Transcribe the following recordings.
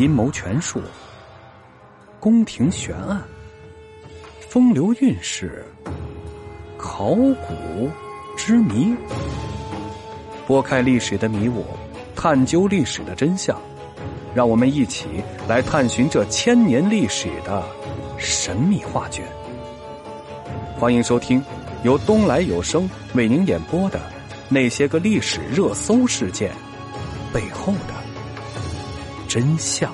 阴谋权术、宫廷悬案、风流韵事、考古之谜，拨开历史的迷雾，探究历史的真相，让我们一起来探寻这千年历史的神秘画卷。欢迎收听由东来有声为您演播的《那些个历史热搜事件背后的真相》。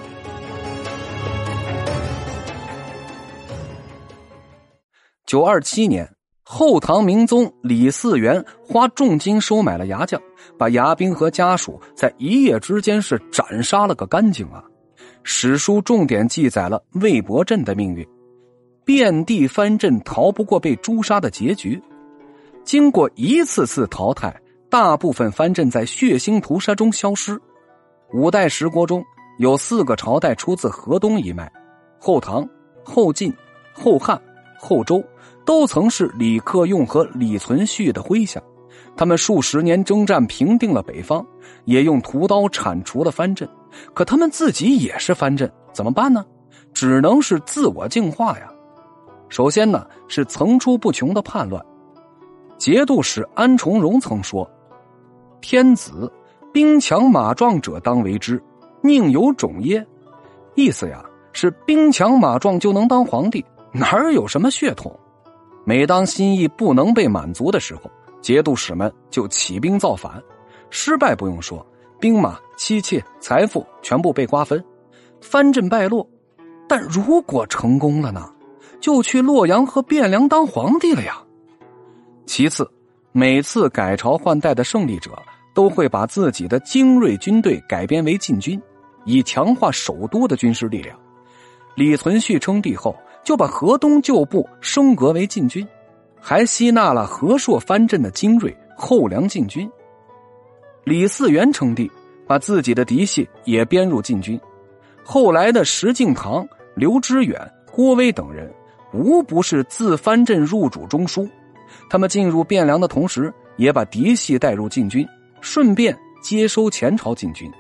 九二七年，后唐明宗李嗣源花重金收买了牙将，把牙兵和家属在一夜之间是斩杀了个干净啊！史书重点记载了魏博镇的命运。遍地藩镇逃不过被诛杀的结局。经过一次次淘汰，大部分藩镇在血腥屠杀中消失。五代十国中有四个朝代出自河东一脉：后唐、后晋、后汉、后周，都曾是李克用和李存勖的麾下。他们数十年征战平定了北方，也用屠刀铲除了藩镇。可他们自己也是藩镇，怎么办呢？只能是自我净化呀。首先呢，是层出不穷的叛乱。节度使安重荣曾说：“天子兵强马壮者当为之，宁有种耶？”意思呀是兵强马壮就能当皇帝，哪儿有什么血统？每当心意不能被满足的时候，节度使们就起兵造反。失败不用说，兵马、妻妾、财富全部被瓜分，藩镇败落。但如果成功了呢？就去洛阳和汴梁当皇帝了呀。其次，每次改朝换代的胜利者都会把自己的精锐军队改编为禁军，以强化首都的军事力量。李存勖称帝后，就把河东旧部升格为禁军，还吸纳了河朔藩镇的精锐后梁禁军。李嗣源称帝，把自己的嫡系也编入禁军。后来的石敬瑭、刘知远、郭威等人。无不是自藩镇入主中枢，他们进入汴梁的同时，也把嫡系带入禁军，顺便接收前朝禁军。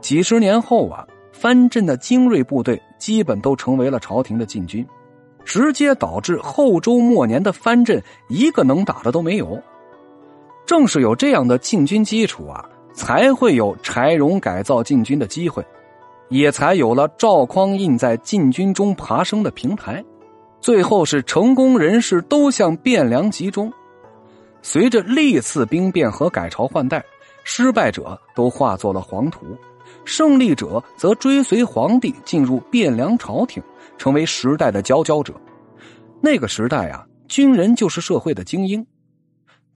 几十年后啊，藩镇的精锐部队基本都成为了朝廷的禁军，直接导致后周末年的藩镇一个能打的都没有。正是有这样的禁军基础啊，才会有柴荣改造禁军的机会，也才有了赵匡胤在禁军中爬升的平台。最后是成功人士都向汴梁集中，随着历次兵变和改朝换代，失败者都化作了黄土，胜利者则追随皇帝进入汴梁朝廷，成为时代的佼佼者。那个时代啊，军人就是社会的精英。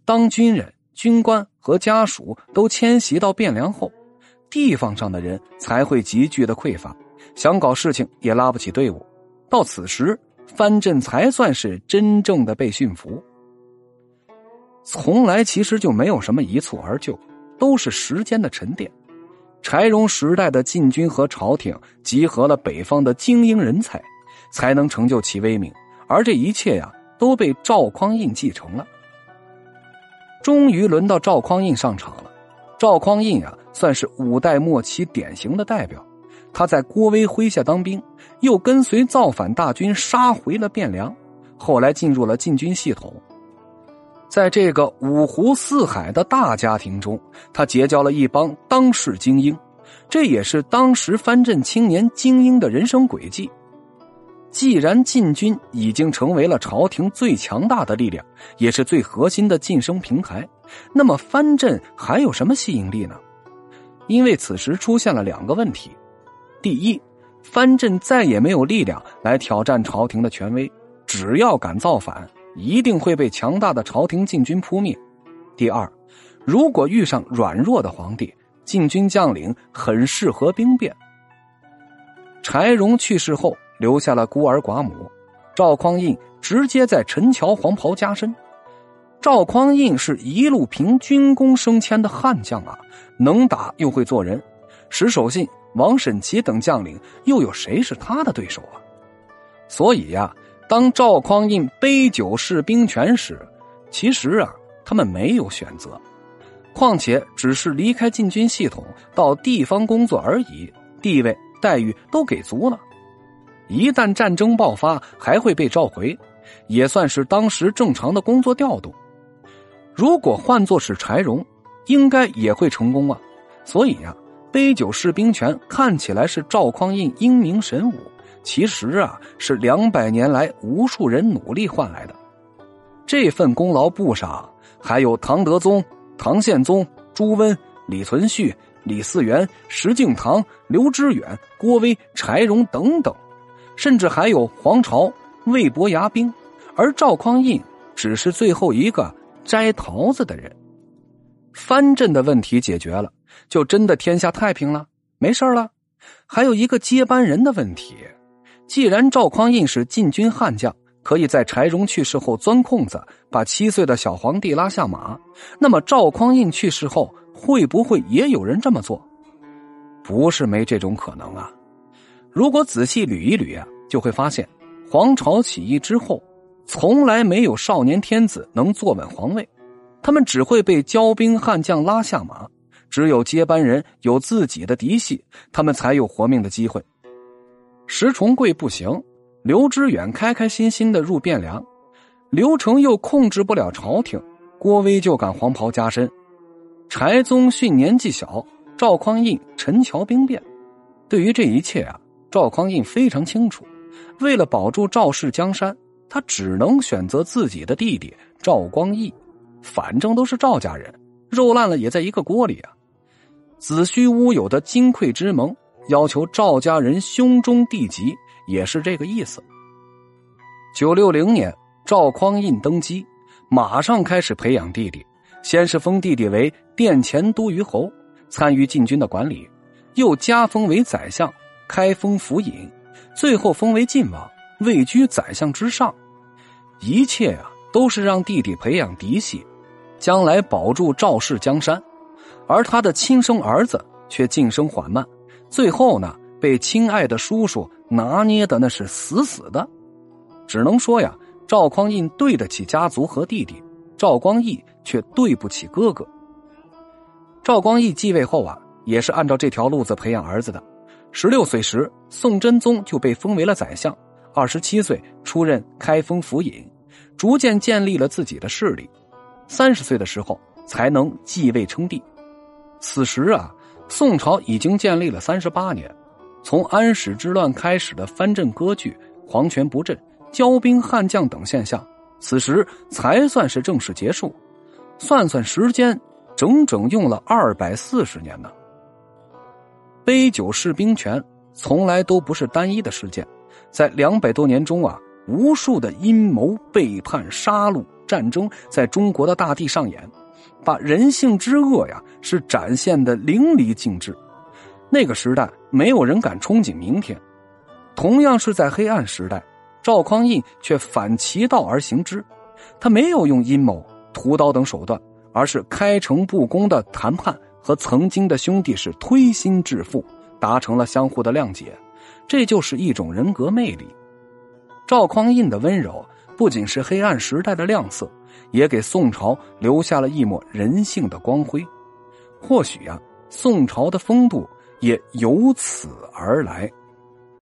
当军人、军官和家属都迁徙到汴梁后，地方上的人才会急剧的匮乏，想搞事情也拉不起队伍。到此时。藩镇才算是真正的被驯服。从来其实就没有什么一蹴而就，都是时间的沉淀。柴荣时代的禁军和朝廷集合了北方的精英人才，才能成就其威名。而这一切呀，都被赵匡胤继承了。终于轮到赵匡胤上场了。赵匡胤啊，算是五代末期典型的代表。他在郭威麾下当兵，又跟随造反大军杀回了汴梁，后来进入了禁军系统。在这个五湖四海的大家庭中，他结交了一帮当世精英，这也是当时藩镇青年精英的人生轨迹。既然禁军已经成为了朝廷最强大的力量，也是最核心的晋升平台，那么藩镇还有什么吸引力呢？因为此时出现了两个问题。第一，藩镇再也没有力量来挑战朝廷的权威，只要敢造反，一定会被强大的朝廷禁军扑灭。第二，如果遇上软弱的皇帝，禁军将领很适合兵变。柴荣去世后，留下了孤儿寡母，赵匡胤直接在陈桥黄袍加身。赵匡胤是一路凭军功升迁的悍将啊，能打又会做人，石守信。王审琦等将领，又有谁是他的对手啊？所以呀，当赵匡胤杯酒释兵权时，其实啊，他们没有选择。况且只是离开禁军系统到地方工作而已，地位待遇都给足了。一旦战争爆发，还会被召回，也算是当时正常的工作调动。如果换作是柴荣，应该也会成功啊。所以呀，杯酒释兵权看起来是赵匡胤英明神武，其实啊是两百年来无数人努力换来的。这份功劳簿上，还有唐德宗、唐宪宗、朱温、李存勖、李嗣源、石敬瑭、刘知远、郭威、柴荣等等。甚至还有黄巢、魏博牙兵，而赵匡胤只是最后一个摘桃子的人。藩镇的问题解决了，就真的天下太平了，没事了。还有一个接班人的问题，既然赵匡胤是禁军悍将，可以在柴荣去世后钻空子，把七岁的小皇帝拉下马，那么赵匡胤去世后，会不会也有人这么做？不是没这种可能啊。如果仔细捋一捋啊，就会发现，黄巢起义之后，从来没有少年天子能坐稳皇位，他们只会被骄兵悍将拉下马，只有接班人有自己的嫡系，他们才有活命的机会。石重贵不行，刘知远开开心心的入汴梁，刘成又控制不了朝廷，郭威就敢黄袍加身，柴宗训年纪小，赵匡胤陈桥兵变，对于这一切啊。赵匡胤非常清楚，为了保住赵氏江山，他只能选择自己的弟弟赵光义。反正都是赵家人，肉烂了也在一个锅里啊。子虚乌有的金匮之盟，要求赵家人兄终弟及，也是这个意思。九六零年，赵匡胤登基，马上开始培养弟弟，先是封弟弟为殿前都虞侯，参与禁军的管理，又加封为宰相。开封府尹，最后封为晋王，位居宰相之上。一切啊，都是让弟弟培养嫡系，将来保住赵氏江山。而他的亲生儿子却晋升缓慢，最后呢，被亲爱的叔叔拿捏的那是死死的。只能说呀，赵匡胤对得起家族和弟弟，赵光义却对不起哥哥。赵光义继位后啊，也是按照这条路子培养儿子的。十六岁时，宋真宗就被封为了宰相；二十七岁出任开封府尹，逐渐建立了自己的势力。三十岁的时候才能继位称帝。此时啊，宋朝已经建立了三十八年，从安史之乱开始的藩镇割据、皇权不振、骄兵悍将等现象，此时才算是正式结束。算算时间，整整用了二百四十年呢。杯酒释兵权从来都不是单一的事件，在两百多年中啊，无数的阴谋、背叛、杀戮、战争在中国的大地上演，把人性之恶呀是展现的淋漓尽致。那个时代，没有人敢憧憬明天。同样是在黑暗时代，赵匡胤却反其道而行之，他没有用阴谋、屠刀等手段，而是开诚布公的谈判。和曾经的兄弟是推心置腹，达成了相互的谅解，这就是一种人格魅力。赵匡胤的温柔不仅是黑暗时代的亮色，也给宋朝留下了一抹人性的光辉。或许呀，宋朝的风度也由此而来。